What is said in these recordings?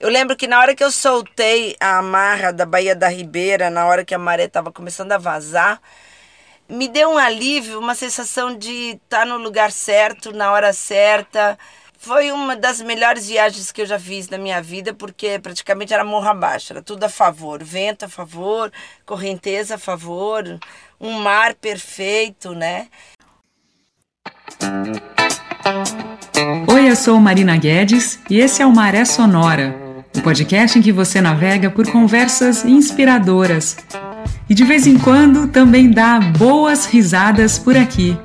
Eu lembro que na hora que eu soltei a amarra da Baía da Ribeira, na hora que a maré estava começando a vazar, me deu um alívio, uma sensação de estar no lugar certo, na hora certa. Foi uma das melhores viagens que eu já fiz na minha vida, porque praticamente era morro abaixo, era tudo a favor, vento a favor, correnteza a favor, um mar perfeito, né? Oi, eu sou Marina Guedes e esse é o Maré Sonora, o podcast em que você navega por conversas inspiradoras. E de vez em quando também dá boas risadas por aqui.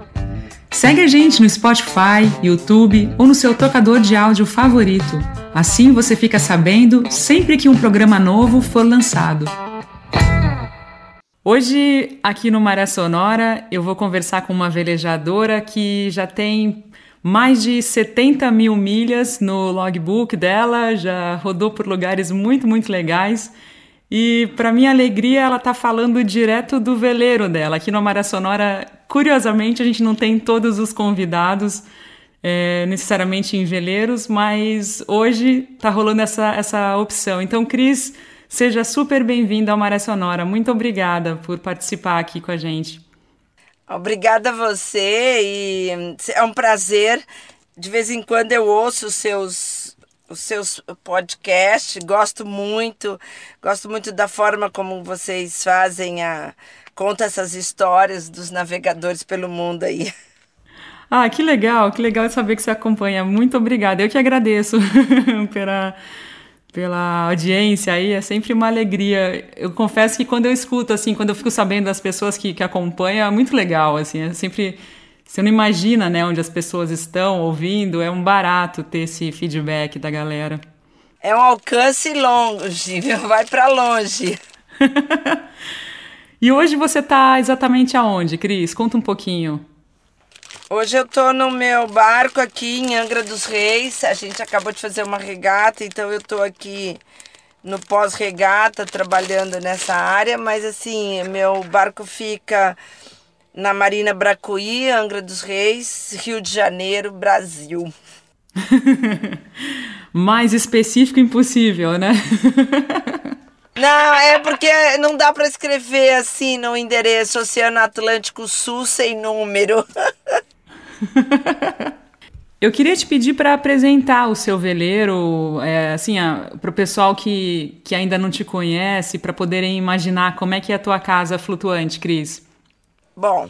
Segue a gente no Spotify, YouTube ou no seu tocador de áudio favorito. Assim você fica sabendo sempre que um programa novo for lançado. Hoje, aqui no Maré Sonora, eu vou conversar com uma velejadora que já tem mais de 70 mil milhas no logbook dela, já rodou por lugares muito, muito legais. E, para minha alegria, ela está falando direto do veleiro dela. Aqui no Maré Sonora, curiosamente, a gente não tem todos os convidados é, necessariamente em veleiros, mas hoje está rolando essa, essa opção. Então, Cris, seja super bem-vinda ao Maré Sonora. Muito obrigada por participar aqui com a gente. Obrigada a você e é um prazer. De vez em quando eu ouço os seus os seus podcasts, gosto muito, gosto muito da forma como vocês fazem a conta essas histórias dos navegadores pelo mundo aí. Ah, que legal, que legal saber que você acompanha. Muito obrigada. Eu que agradeço pela pela audiência aí, é sempre uma alegria. Eu confesso que quando eu escuto, assim, quando eu fico sabendo das pessoas que, que acompanham, é muito legal, assim, é sempre... Você não imagina, né, onde as pessoas estão ouvindo, é um barato ter esse feedback da galera. É um alcance longe, vai para longe. e hoje você está exatamente aonde, Cris? Conta um pouquinho. Hoje eu tô no meu barco aqui em Angra dos Reis. A gente acabou de fazer uma regata, então eu tô aqui no pós-regata trabalhando nessa área, mas assim, meu barco fica na Marina Bracuí, Angra dos Reis, Rio de Janeiro, Brasil. Mais específico impossível, né? Não, é porque não dá para escrever assim no endereço Oceano Atlântico Sul sem número. Eu queria te pedir para apresentar o seu veleiro, é, assim, para o pessoal que, que ainda não te conhece, para poderem imaginar como é que é a tua casa flutuante, Cris. Bom,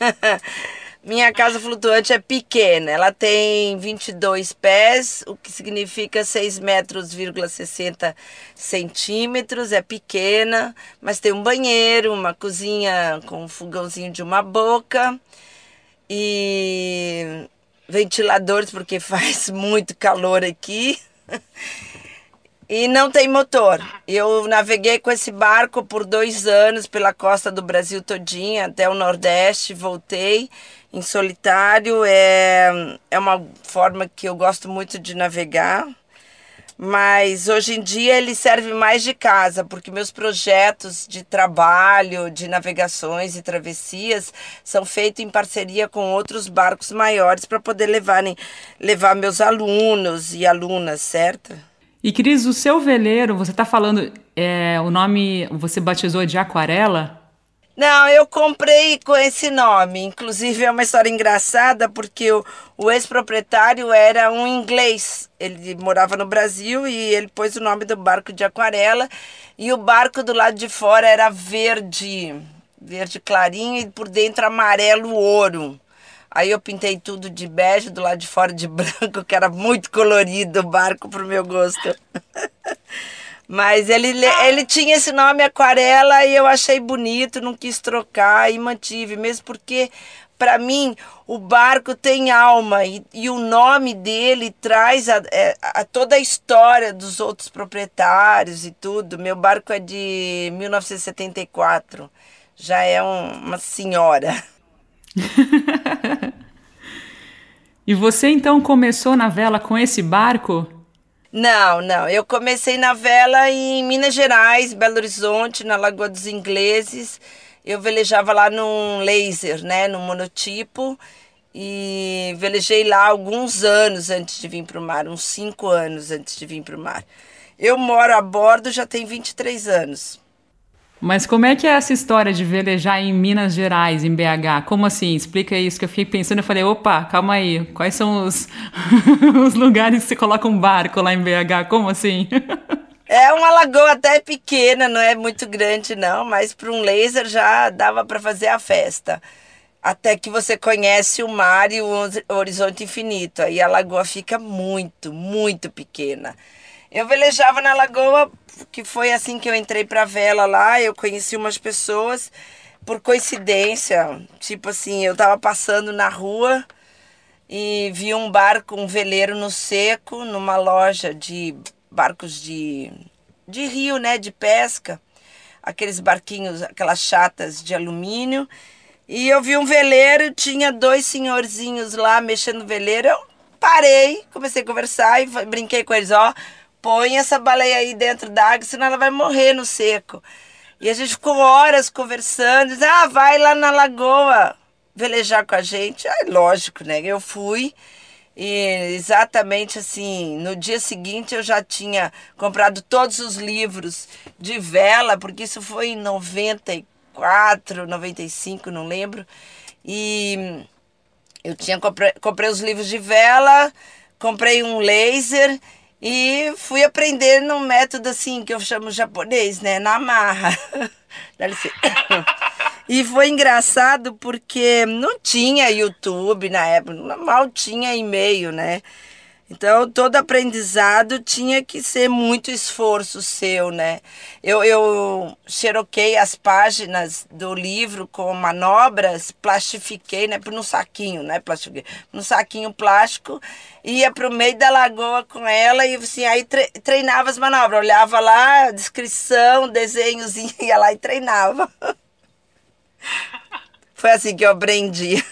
minha casa flutuante é pequena. Ela tem 22 pés, o que significa 6 metros, 60 centímetros. É pequena, mas tem um banheiro, uma cozinha com um fogãozinho de uma boca e ventiladores porque faz muito calor aqui. E não tem motor. Eu naveguei com esse barco por dois anos pela costa do Brasil todinha, até o Nordeste, voltei em solitário. É, é uma forma que eu gosto muito de navegar mas hoje em dia ele serve mais de casa, porque meus projetos de trabalho, de navegações e travessias são feitos em parceria com outros barcos maiores para poder levarem, levar meus alunos e alunas, certo? E Cris, o seu veleiro, você está falando, é, o nome você batizou de Aquarela? Não, eu comprei com esse nome. Inclusive é uma história engraçada porque o, o ex-proprietário era um inglês. Ele morava no Brasil e ele pôs o nome do barco de aquarela e o barco do lado de fora era verde, verde clarinho e por dentro amarelo ouro. Aí eu pintei tudo de bege, do lado de fora de branco, que era muito colorido o barco pro meu gosto. Mas ele, ele tinha esse nome Aquarela e eu achei bonito, não quis trocar e mantive, mesmo porque para mim o barco tem alma e, e o nome dele traz a, é, a, toda a história dos outros proprietários e tudo. Meu barco é de 1974, já é um, uma senhora. e você então começou na vela com esse barco? Não, não. Eu comecei na vela em Minas Gerais, Belo Horizonte, na Lagoa dos Ingleses. Eu velejava lá num laser, né, num monotipo. e velejei lá alguns anos antes de vir para o mar, uns cinco anos antes de vir para o mar. Eu moro a bordo já tem 23 anos. Mas como é que é essa história de velejar em Minas Gerais, em BH? Como assim? Explica isso, que eu fiquei pensando, eu falei, opa, calma aí, quais são os, os lugares que você coloca um barco lá em BH? Como assim? É uma lagoa até pequena, não é muito grande não, mas para um laser já dava para fazer a festa até que você conhece o mar e o horizonte infinito. Aí a lagoa fica muito, muito pequena. Eu velejava na lagoa, que foi assim que eu entrei para vela lá, eu conheci umas pessoas por coincidência, tipo assim, eu estava passando na rua e vi um barco, um veleiro no seco, numa loja de barcos de, de rio, né, de pesca, aqueles barquinhos, aquelas chatas de alumínio, e eu vi um veleiro, tinha dois senhorzinhos lá mexendo no veleiro. Eu parei, comecei a conversar e brinquei com eles: ó, põe essa baleia aí dentro d'água, senão ela vai morrer no seco. E a gente ficou horas conversando. Ah, vai lá na lagoa velejar com a gente. Ah, lógico, né? Eu fui. E exatamente assim, no dia seguinte eu já tinha comprado todos os livros de vela, porque isso foi em 94. 94, 95, não lembro. E eu tinha comprei, comprei os livros de vela, comprei um laser e fui aprender num método assim que eu chamo japonês, né, na marra. e foi engraçado porque não tinha YouTube na época, mal tinha e-mail, né? Então, todo aprendizado tinha que ser muito esforço seu, né? Eu, eu xeroquei as páginas do livro com manobras, plastifiquei, né? Num saquinho, né? Plastifiquei. Num saquinho plástico, ia para o meio da lagoa com ela e assim, aí treinava as manobras. Olhava lá, descrição, desenhozinho, ia lá e treinava. Foi assim que eu aprendi.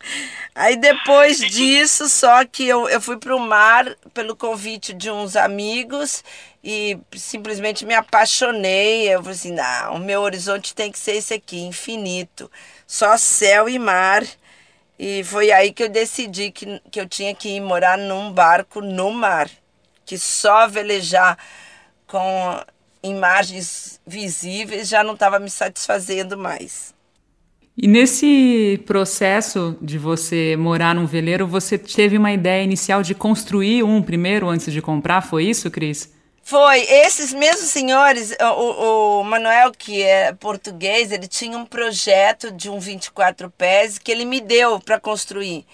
Aí depois disso, só que eu, eu fui para o mar pelo convite de uns amigos e simplesmente me apaixonei. Eu falei assim: não, o meu horizonte tem que ser esse aqui, infinito. Só céu e mar. E foi aí que eu decidi que, que eu tinha que ir morar num barco no mar, que só velejar com imagens visíveis já não estava me satisfazendo mais. E nesse processo de você morar num veleiro, você teve uma ideia inicial de construir um primeiro antes de comprar? Foi isso, Cris? Foi. Esses mesmos senhores, o, o Manuel, que é português, ele tinha um projeto de um 24 pés que ele me deu para construir.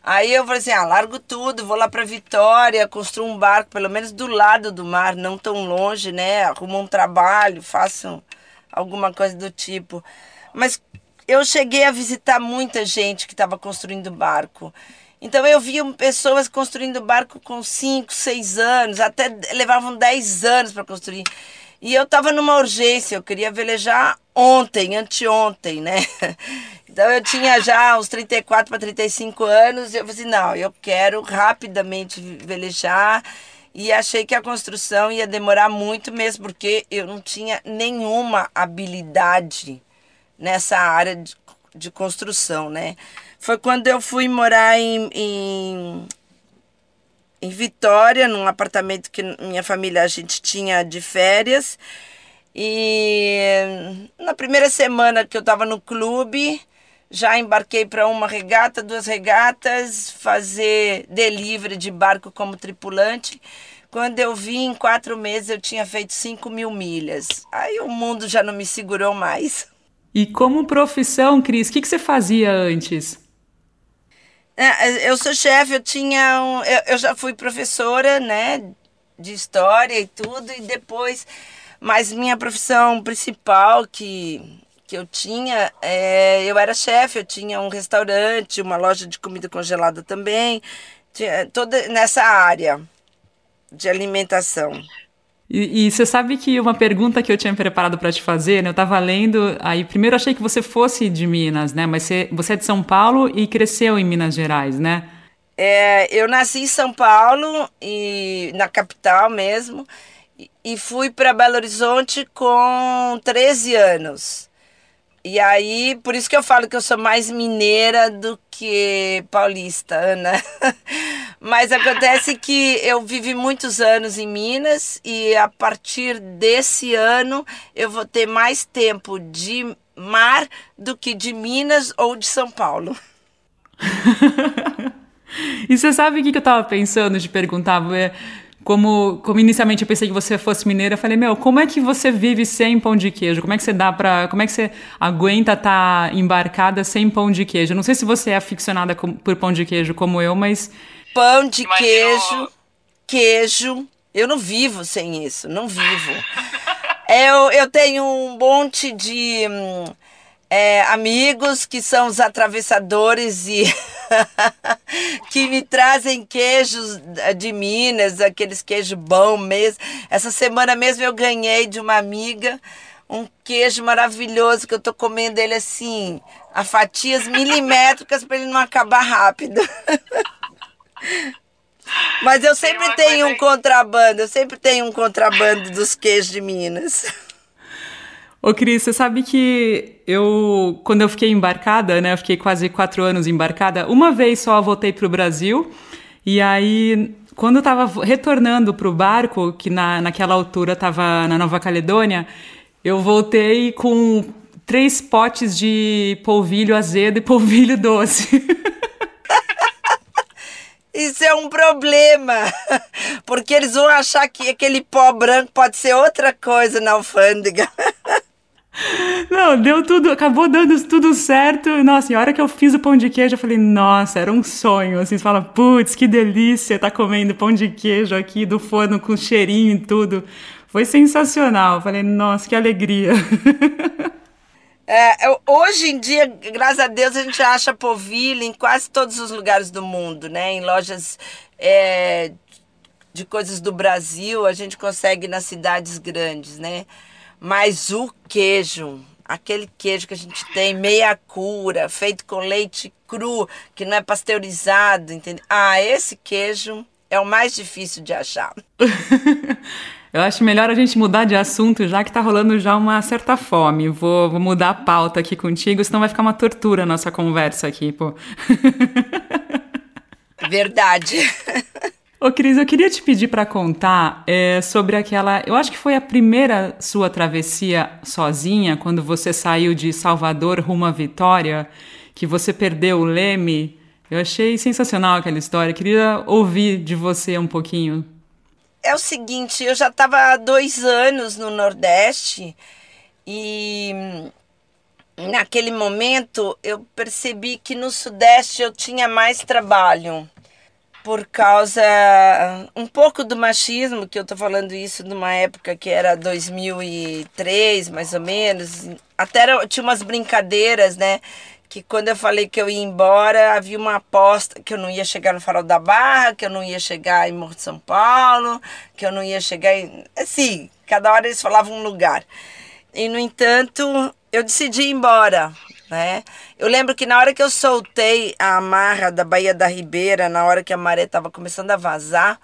Aí eu falei assim: ah, largo tudo, vou lá para Vitória, construo um barco, pelo menos do lado do mar, não tão longe, né? Arrumo um trabalho, faço alguma coisa do tipo. Mas eu cheguei a visitar muita gente que estava construindo barco. Então eu via pessoas construindo barco com 5, 6 anos, até levavam 10 anos para construir. E eu estava numa urgência, eu queria velejar ontem, anteontem, né? Então eu tinha já uns 34 para 35 anos e eu falei assim, não, eu quero rapidamente velejar. E achei que a construção ia demorar muito mesmo, porque eu não tinha nenhuma habilidade nessa área de, de construção, né? Foi quando eu fui morar em, em, em Vitória, num apartamento que minha família a gente tinha de férias. E na primeira semana que eu estava no clube, já embarquei para uma regata, duas regatas, fazer delivery de barco como tripulante. Quando eu vi, em quatro meses eu tinha feito 5 mil milhas. Aí o mundo já não me segurou mais. E como profissão, Cris, o que, que você fazia antes? É, eu sou chefe, eu tinha um, eu, eu, já fui professora, né, de história e tudo, e depois, mas minha profissão principal que, que eu tinha, é, eu era chefe, eu tinha um restaurante, uma loja de comida congelada também, tinha, toda nessa área de alimentação. E, e, você sabe que uma pergunta que eu tinha preparado para te fazer, né? Eu estava lendo, aí primeiro achei que você fosse de Minas, né? Mas você, você é de São Paulo e cresceu em Minas Gerais, né? É, eu nasci em São Paulo, e na capital mesmo, e, fui para Belo Horizonte com 13 anos. E aí, por isso que eu falo que eu sou mais mineira do que paulista, Ana. Mas acontece que eu vivi muitos anos em Minas e a partir desse ano eu vou ter mais tempo de mar do que de Minas ou de São Paulo. e você sabe o que eu estava pensando de perguntar? Como, como inicialmente eu pensei que você fosse mineira, eu falei, meu, como é que você vive sem pão de queijo? Como é que você dá para, como é que você aguenta estar tá embarcada sem pão de queijo? Não sei se você é aficionada por pão de queijo como eu, mas pão de queijo, queijo, eu não vivo sem isso, não vivo. eu, eu tenho um monte de hum, é, amigos que são os atravessadores e que me trazem queijos de Minas, aqueles queijos bom mesmo. Essa semana mesmo eu ganhei de uma amiga um queijo maravilhoso que eu tô comendo ele assim, a fatias milimétricas para ele não acabar rápido. Mas eu sempre tenho um contrabando, eu sempre tenho um contrabando dos queijos de Minas. Ô, Cris, você sabe que eu, quando eu fiquei embarcada, né, eu fiquei quase quatro anos embarcada, uma vez só voltei para o Brasil, e aí, quando eu estava retornando para o barco, que na, naquela altura estava na Nova Caledônia, eu voltei com três potes de polvilho azedo e polvilho doce. Isso é um problema, porque eles vão achar que aquele pó branco pode ser outra coisa na alfândega. Não, deu tudo, acabou dando tudo certo. Nossa, e a hora que eu fiz o pão de queijo, eu falei, nossa, era um sonho. Assim, você fala, putz, que delícia tá comendo pão de queijo aqui do forno com cheirinho e tudo. Foi sensacional. Eu falei, nossa, que alegria. É, hoje em dia, graças a Deus, a gente acha polvilho em quase todos os lugares do mundo, né? Em lojas é, de coisas do Brasil, a gente consegue nas cidades grandes, né? Mas o queijo, aquele queijo que a gente tem meia cura, feito com leite cru, que não é pasteurizado, entendeu? Ah, esse queijo é o mais difícil de achar. Eu acho melhor a gente mudar de assunto, já que tá rolando já uma certa fome. Vou, vou mudar a pauta aqui contigo, senão vai ficar uma tortura a nossa conversa aqui, pô. Verdade. Ô, Cris, eu queria te pedir para contar é, sobre aquela. Eu acho que foi a primeira sua travessia sozinha, quando você saiu de Salvador rumo à Vitória, que você perdeu o leme. Eu achei sensacional aquela história. Queria ouvir de você um pouquinho. É o seguinte, eu já estava há dois anos no Nordeste e naquele momento eu percebi que no Sudeste eu tinha mais trabalho por causa um pouco do machismo, que eu tô falando isso numa época que era 2003, mais ou menos. Até era, tinha umas brincadeiras, né? Que quando eu falei que eu ia embora, havia uma aposta que eu não ia chegar no Farol da Barra, que eu não ia chegar em Morro de São Paulo, que eu não ia chegar em. Assim, cada hora eles falavam um lugar. E, no entanto, eu decidi ir embora né? Eu lembro que na hora que eu soltei a amarra da Baía da Ribeira, na hora que a maré estava começando a vazar,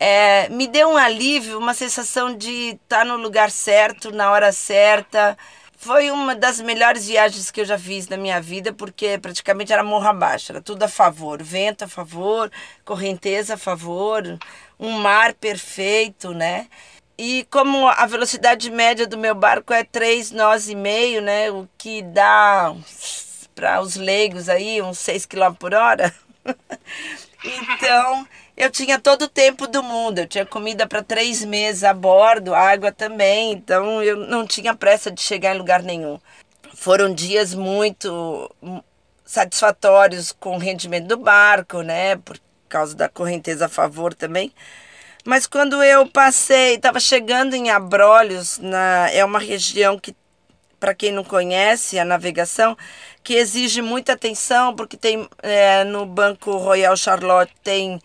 é, me deu um alívio, uma sensação de estar tá no lugar certo, na hora certa. Foi uma das melhores viagens que eu já fiz na minha vida, porque praticamente era morro abaixo, era tudo a favor, vento a favor, correnteza a favor, um mar perfeito, né? E como a velocidade média do meu barco é 3 nós e meio, né? O que dá para os leigos aí uns 6 km por hora. então, eu tinha todo o tempo do mundo. Eu tinha comida para três meses a bordo, água também. Então, eu não tinha pressa de chegar em lugar nenhum. Foram dias muito satisfatórios com o rendimento do barco, né? Por causa da correnteza a favor também. Mas quando eu passei, estava chegando em Abrolhos, na, é uma região que, para quem não conhece a navegação, que exige muita atenção, porque tem é, no Banco Royal Charlotte tem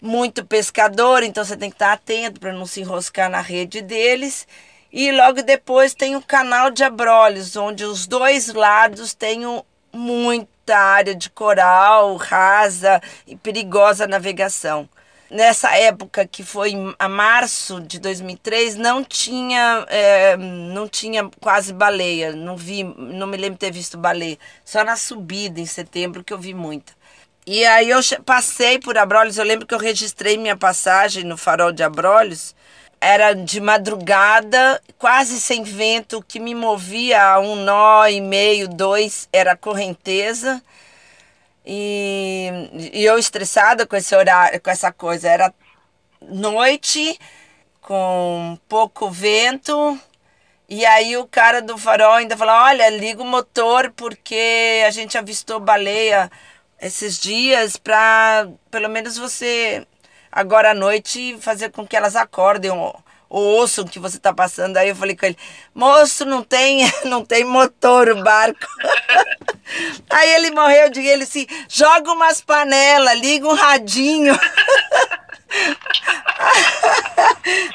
muito pescador, então você tem que estar atento para não se enroscar na rede deles. E logo depois tem o canal de Abrolhos, onde os dois lados têm muita área de coral, rasa e perigosa navegação. Nessa época que foi a março de 2003 não tinha é, não tinha quase baleia. Não vi não me lembro ter visto baleia. Só na subida em setembro que eu vi muita. E aí eu passei por Abrolhos. Eu lembro que eu registrei minha passagem no farol de Abrolhos. Era de madrugada quase sem vento o que me movia a um nó e meio dois era correnteza e, e eu estressada com esse horário, com essa coisa. Era noite, com pouco vento. E aí o cara do farol ainda falou: olha, liga o motor porque a gente avistou baleia esses dias para pelo menos você agora à noite fazer com que elas acordem ou, ou ouçam que você está passando. Aí eu falei com ele: moço, não tem, não tem motor o barco. Aí ele morreu de ele assim, joga umas panelas, liga um radinho.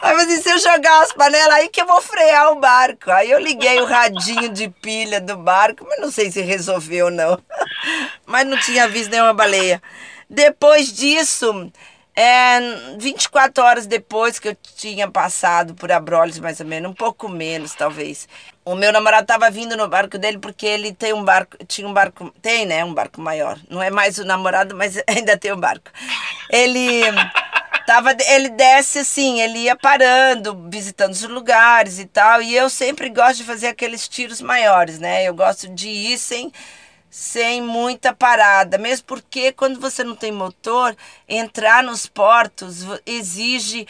Aí eu disse, se eu jogar as panelas aí que eu vou frear o barco. Aí eu liguei o radinho de pilha do barco, mas não sei se resolveu não. Mas não tinha visto nenhuma baleia. Depois disso, é, 24 horas depois que eu tinha passado por Abrolhos, mais ou menos, um pouco menos, talvez. O meu namorado estava vindo no barco dele porque ele tem um barco, tinha um barco, tem, né, um barco maior. Não é mais o namorado, mas ainda tem um barco. Ele tava, ele desce assim, ele ia parando, visitando os lugares e tal. E eu sempre gosto de fazer aqueles tiros maiores, né? Eu gosto de ir sem sem muita parada, mesmo porque quando você não tem motor, entrar nos portos exige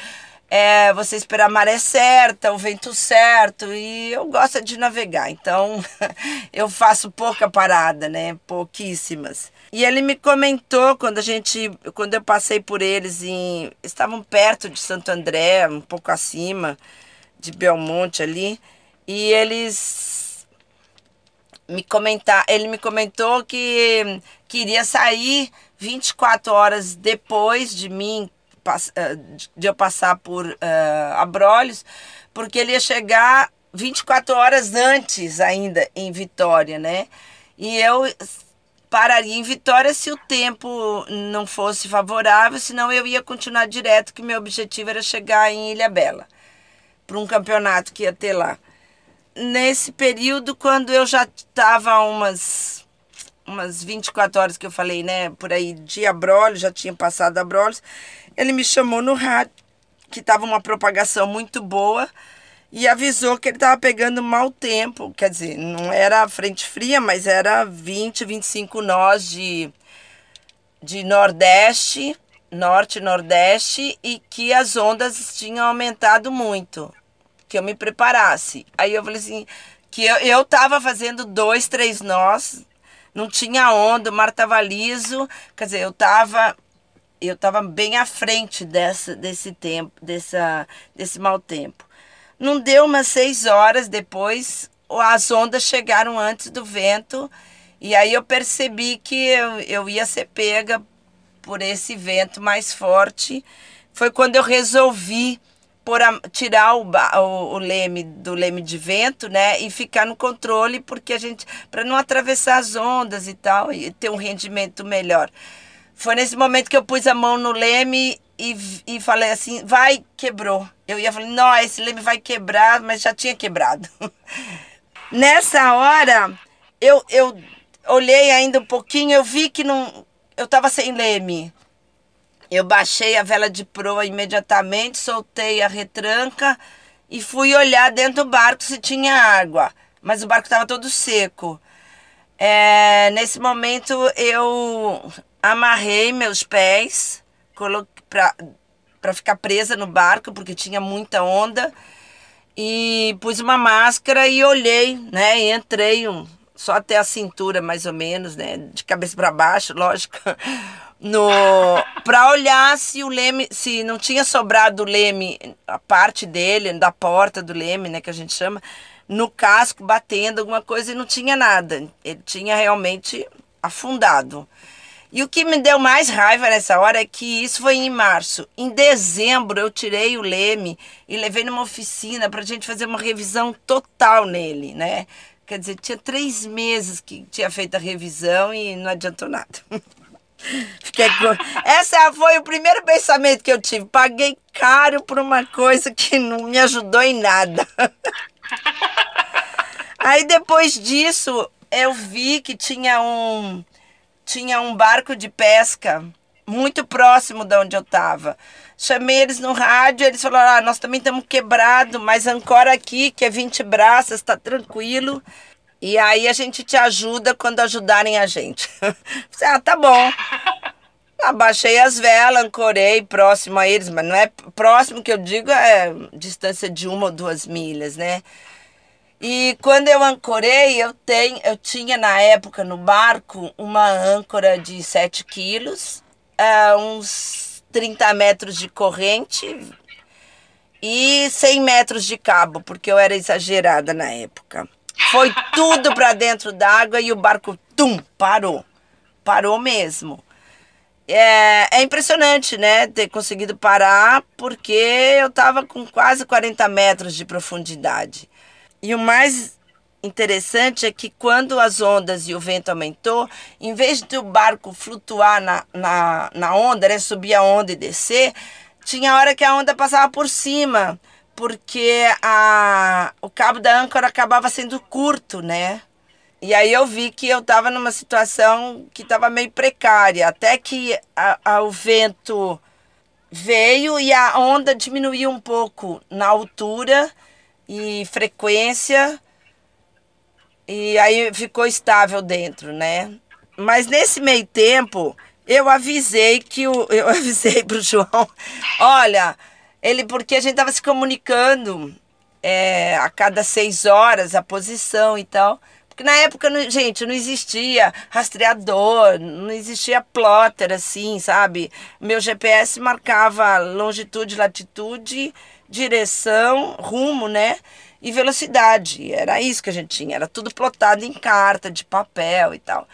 é, você esperar a maré certa, o vento certo, e eu gosto de navegar, então eu faço pouca parada, né? Pouquíssimas. E ele me comentou quando a gente, quando eu passei por eles em, estavam perto de Santo André, um pouco acima de Belmonte ali, e eles me comentar, ele me comentou que queria sair 24 horas depois de mim, eh, de eu passar por uh, Abrolhos, porque ele ia chegar 24 horas antes ainda em Vitória, né? E eu pararia em Vitória se o tempo não fosse favorável, senão eu ia continuar direto, que meu objetivo era chegar em Ilha Bela, para um campeonato que ia ter lá nesse período, quando eu já estava umas umas 24 horas que eu falei, né, por aí de Abrolhos, já tinha passado Abrolhos, ele me chamou no rádio, que estava uma propagação muito boa, e avisou que ele estava pegando mau tempo, quer dizer, não era frente fria, mas era 20, 25 nós de, de Nordeste, Norte Nordeste, e que as ondas tinham aumentado muito que eu me preparasse. Aí eu falei assim, que eu, eu tava fazendo dois, três nós, não tinha onda, o mar tava liso, quer dizer, eu tava eu tava bem à frente dessa, desse tempo, dessa, desse mau tempo. Não deu umas seis horas depois, as ondas chegaram antes do vento, e aí eu percebi que eu, eu ia ser pega por esse vento mais forte. Foi quando eu resolvi por a, tirar o, o, o, leme do leme de vento, né, e ficar no controle, porque a gente para não atravessar as ondas e tal e ter um rendimento melhor. Foi nesse momento que eu pus a mão no leme e, e falei assim, vai, quebrou. Eu ia falar, não, esse leme vai quebrar, mas já tinha quebrado. Nessa hora, eu, eu olhei ainda um pouquinho, eu vi que não, eu estava sem leme. Eu baixei a vela de proa imediatamente, soltei a retranca e fui olhar dentro do barco se tinha água. Mas o barco estava todo seco. É, nesse momento eu amarrei meus pés para ficar presa no barco, porque tinha muita onda. E pus uma máscara e olhei, né? E entrei um, só até a cintura, mais ou menos, né? De cabeça para baixo, lógico no para olhar se o leme se não tinha sobrado o leme a parte dele da porta do leme né que a gente chama no casco batendo alguma coisa e não tinha nada. Ele tinha realmente afundado. E o que me deu mais raiva nessa hora é que isso foi em março. Em dezembro eu tirei o leme e levei numa oficina para a gente fazer uma revisão total nele né? Quer dizer tinha três meses que tinha feito a revisão e não adiantou nada Fiquei com... Essa foi o primeiro pensamento que eu tive. Paguei caro por uma coisa que não me ajudou em nada. Aí depois disso, eu vi que tinha um tinha um barco de pesca muito próximo de onde eu estava. Chamei eles no rádio, eles falaram: ah, nós também estamos quebrados, mas ancora aqui, que é 20 braças, está tranquilo. E aí a gente te ajuda quando ajudarem a gente. ah, tá bom. Abaixei as velas, ancorei próximo a eles, mas não é próximo que eu digo, é distância de uma ou duas milhas, né? E quando eu ancorei, eu, tenho, eu tinha na época no barco uma âncora de 7 quilos, uh, uns 30 metros de corrente e 100 metros de cabo, porque eu era exagerada na época. Foi tudo para dentro d'água e o barco, tum, parou. Parou mesmo. É, é, impressionante, né, ter conseguido parar, porque eu estava com quase 40 metros de profundidade. E o mais interessante é que quando as ondas e o vento aumentou, em vez do barco flutuar na, na, na onda, né, subir a onda e descer, tinha hora que a onda passava por cima porque a, o cabo da âncora acabava sendo curto, né? E aí eu vi que eu estava numa situação que estava meio precária, até que a, a, o vento veio e a onda diminuiu um pouco na altura e frequência, e aí ficou estável dentro, né? Mas nesse meio tempo, eu avisei que o, eu avisei pro João, olha, ele, porque a gente estava se comunicando é, a cada seis horas, a posição e tal. Porque na época, não, gente, não existia rastreador, não existia plotter assim, sabe? Meu GPS marcava longitude, latitude, direção, rumo, né? E velocidade. Era isso que a gente tinha. Era tudo plotado em carta, de papel e tal.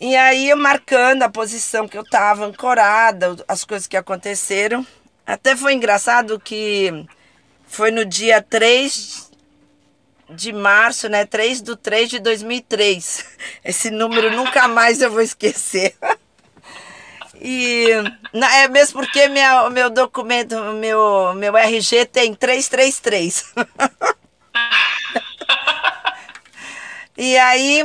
E aí marcando a posição que eu estava ancorada, as coisas que aconteceram. Até foi engraçado que foi no dia 3 de março, né? 3 do 3 de 2003. Esse número nunca mais eu vou esquecer. E é mesmo porque minha, meu documento, meu, meu RG tem 333. e aí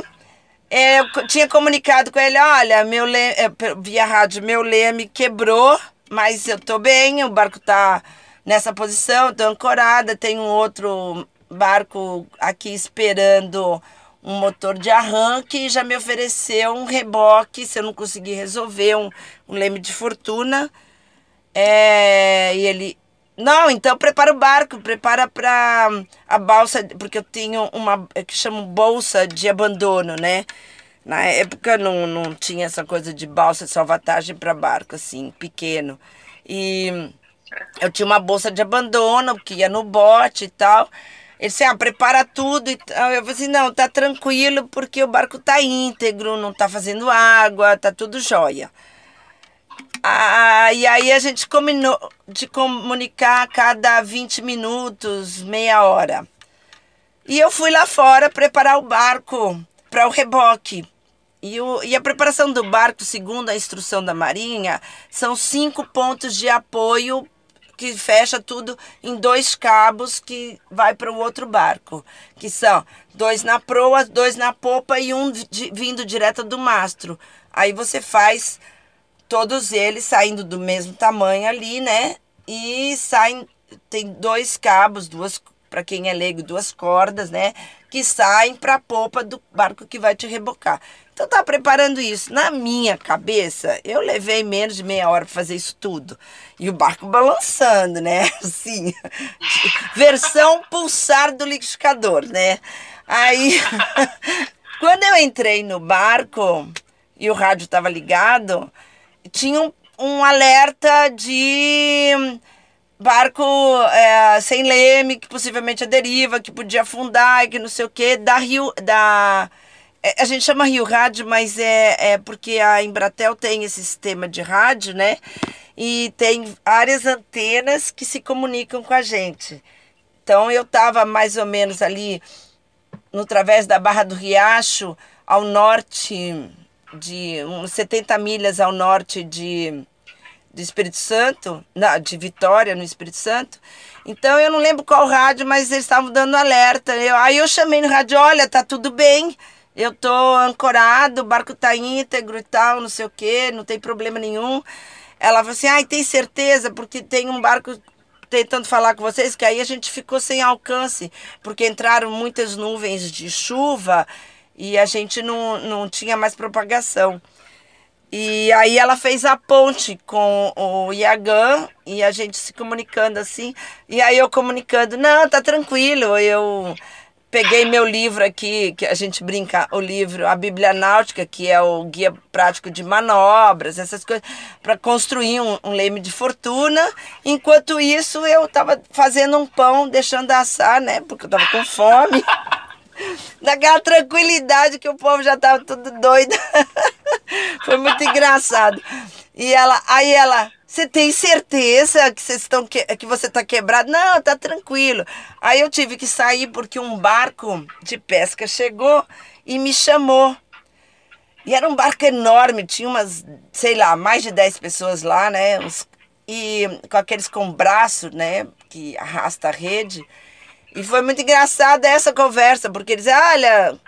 é, eu tinha comunicado com ele, olha, meu leme, é, via rádio, meu leme quebrou mas eu tô bem, o barco tá nessa posição, tô ancorada, tem um outro barco aqui esperando um motor de arranque e já me ofereceu um reboque se eu não conseguir resolver um, um leme de fortuna. É, e ele, não, então prepara o barco, prepara para a balsa, porque eu tenho uma que chamo bolsa de abandono, né? Na época não, não tinha essa coisa de balsa de salvatagem para barco, assim, pequeno. E eu tinha uma bolsa de abandono, que ia no bote e tal. Ele disse, ah, prepara tudo. E. Eu falei assim, não, tá tranquilo, porque o barco tá íntegro, não tá fazendo água, tá tudo jóia. Ah, e aí a gente combinou de comunicar a cada 20 minutos, meia hora. E eu fui lá fora preparar o barco para o reboque. E, o, e a preparação do barco, segundo a instrução da Marinha, são cinco pontos de apoio que fecha tudo em dois cabos que vai para o outro barco, que são dois na proa, dois na popa e um de, vindo direto do mastro. Aí você faz todos eles saindo do mesmo tamanho ali, né? E saem tem dois cabos, duas para quem é leigo, duas cordas, né? Que saem para a popa do barco que vai te rebocar. Então tá preparando isso. Na minha cabeça, eu levei menos de meia hora para fazer isso tudo. E o barco balançando, né? Assim, versão pulsar do liquidificador, né? Aí, quando eu entrei no barco e o rádio estava ligado, tinha um, um alerta de barco é, sem leme, que possivelmente é deriva, que podia afundar, que não sei o quê, da Rio, da é, a gente chama Rio Rádio, mas é, é porque a Embratel tem esse sistema de rádio, né? E tem várias antenas que se comunicam com a gente. Então eu estava mais ou menos ali no través da Barra do Riacho, ao norte, de uns 70 milhas ao norte de, de Espírito Santo, não, de Vitória, no Espírito Santo. Então eu não lembro qual rádio, mas eles estavam dando alerta. Eu, aí eu chamei no rádio, olha, tá tudo bem. Eu tô ancorado, o barco tá íntegro e tal, não sei o quê, não tem problema nenhum. Ela falou assim: ai, tem certeza, porque tem um barco tentando falar com vocês, que aí a gente ficou sem alcance, porque entraram muitas nuvens de chuva e a gente não, não tinha mais propagação. E aí ela fez a ponte com o Iagan e a gente se comunicando assim. E aí eu comunicando, não, tá tranquilo, eu peguei meu livro aqui, que a gente brinca, o livro A Bíblia Náutica, que é o guia prático de manobras, essas coisas, para construir um, um, leme de fortuna. Enquanto isso, eu estava fazendo um pão, deixando assar, né? Porque eu estava com fome. Daquela tranquilidade que o povo já estava tudo doido. Foi muito engraçado. E ela, aí ela, você tem certeza que, vocês estão que, que você está quebrado? Não, tá tranquilo. Aí eu tive que sair porque um barco de pesca chegou e me chamou. E era um barco enorme, tinha umas, sei lá, mais de 10 pessoas lá, né? Uns, e com aqueles com braço, né? Que arrasta a rede. E foi muito engraçada essa conversa, porque eles, olha,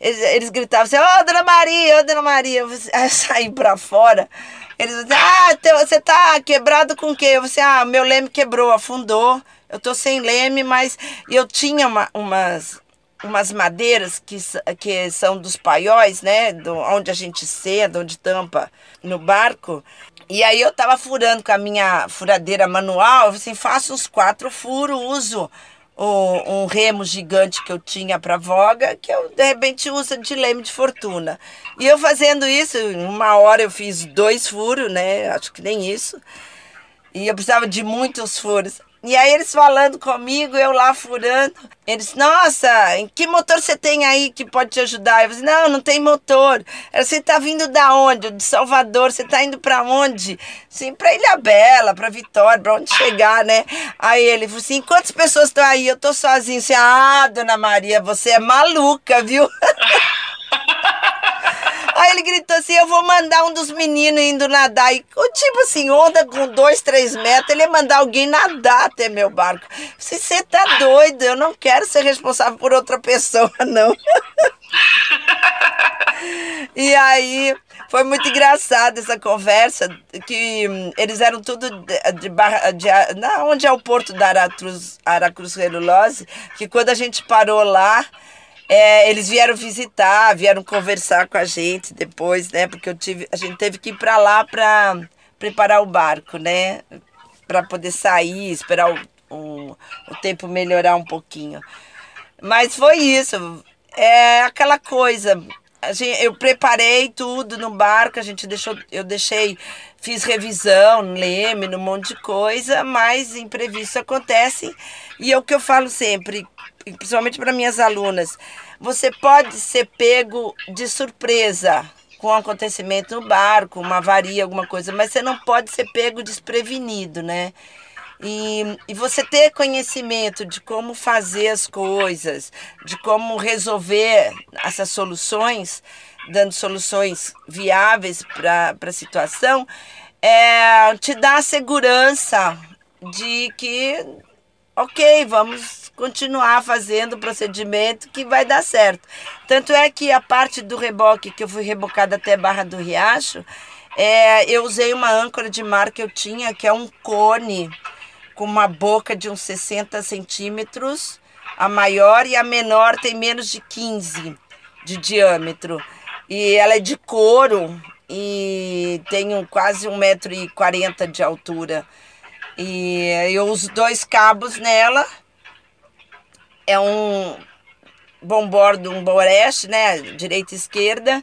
eles, eles gritavam assim, ô oh, Dona Maria, ô oh, Dona Maria. Aí eu saí pra fora. Eles diziam, ah, você tá quebrado com o quê? Eu falei assim, ah, meu leme quebrou, afundou. Eu tô sem leme, mas eu tinha uma, umas, umas madeiras que, que são dos paióis, né? Do, onde a gente seda, onde tampa no barco. E aí eu tava furando com a minha furadeira manual, assim, faço uns quatro furos, uso um, um remo gigante que eu tinha para voga, que eu de repente uso de leme de fortuna. E eu fazendo isso, em uma hora eu fiz dois furos, né? Acho que nem isso. E eu precisava de muitos furos. E aí eles falando comigo, eu lá furando. Eles, nossa, em que motor você tem aí que pode te ajudar? Eu falei, não, não tem motor. Você tá vindo da onde? De Salvador, você tá indo para onde? Sim, para Ilha Bela, para Vitória, para onde chegar, né? Aí ele falou assim, quantas pessoas estão aí? Eu tô sozinho. Assim, ah, dona Maria, você é maluca, viu? Aí ele gritou assim: Eu vou mandar um dos meninos indo nadar. E, tipo assim, onda com dois, três metros, ele ia mandar alguém nadar até meu barco. Se você tá doido, eu não quero ser responsável por outra pessoa, não. e aí foi muito engraçada essa conversa, que hum, eles eram tudo de, de, barra, de, onde é o porto da Aracruz, Aracruz Relulose, que quando a gente parou lá, é, eles vieram visitar, vieram conversar com a gente depois, né? Porque eu tive, a gente teve que ir para lá para preparar o barco, né? Para poder sair, esperar o, o, o tempo melhorar um pouquinho. Mas foi isso. É aquela coisa. Gente, eu preparei tudo no barco, a gente deixou, eu deixei, fiz revisão, leme, num monte de coisa, mas imprevistos acontecem. E é o que eu falo sempre, principalmente para minhas alunas, você pode ser pego de surpresa com um acontecimento no barco, uma avaria, alguma coisa, mas você não pode ser pego desprevenido, né? E, e você ter conhecimento de como fazer as coisas, de como resolver essas soluções, dando soluções viáveis para a situação, é, te dá a segurança de que, ok, vamos continuar fazendo o procedimento que vai dar certo. Tanto é que a parte do reboque, que eu fui rebocada até Barra do Riacho, é, eu usei uma âncora de mar que eu tinha, que é um cone com uma boca de uns 60 centímetros, a maior e a menor tem menos de 15 de diâmetro. E ela é de couro e tem um, quase 1,40m de altura. E eu uso dois cabos nela é um bombordo, um boreste, né? Direita e esquerda.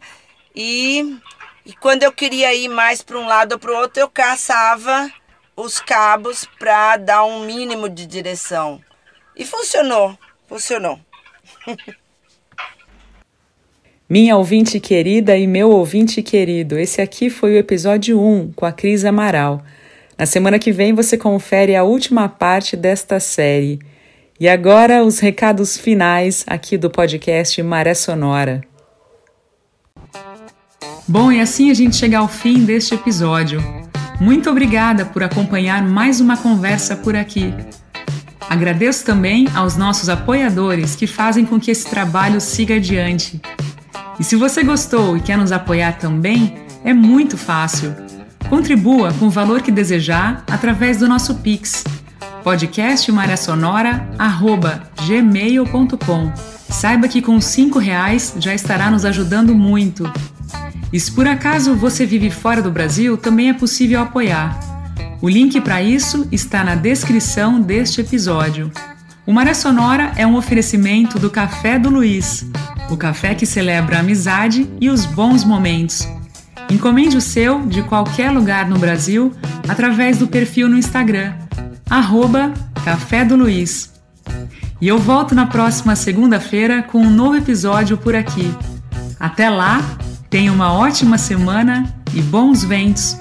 E, e quando eu queria ir mais para um lado ou para o outro, eu caçava os cabos para dar um mínimo de direção. E funcionou, funcionou. Minha ouvinte querida e meu ouvinte querido, esse aqui foi o episódio 1 com a Cris Amaral. Na semana que vem você confere a última parte desta série. E agora os recados finais aqui do podcast Maré Sonora. Bom, e assim a gente chega ao fim deste episódio. Muito obrigada por acompanhar mais uma conversa por aqui. Agradeço também aos nossos apoiadores que fazem com que esse trabalho siga adiante. E se você gostou e quer nos apoiar também, é muito fácil. Contribua com o valor que desejar através do nosso Pix, podcastmariasonora.gmail.com. Saiba que com cinco reais já estará nos ajudando muito. E se por acaso você vive fora do Brasil, também é possível apoiar. O link para isso está na descrição deste episódio. O Maré Sonora é um oferecimento do Café do Luiz, o café que celebra a amizade e os bons momentos. Encomende o seu de qualquer lugar no Brasil através do perfil no Instagram, arroba Café do Luiz. E eu volto na próxima segunda-feira com um novo episódio por aqui. Até lá, tenha uma ótima semana e bons ventos!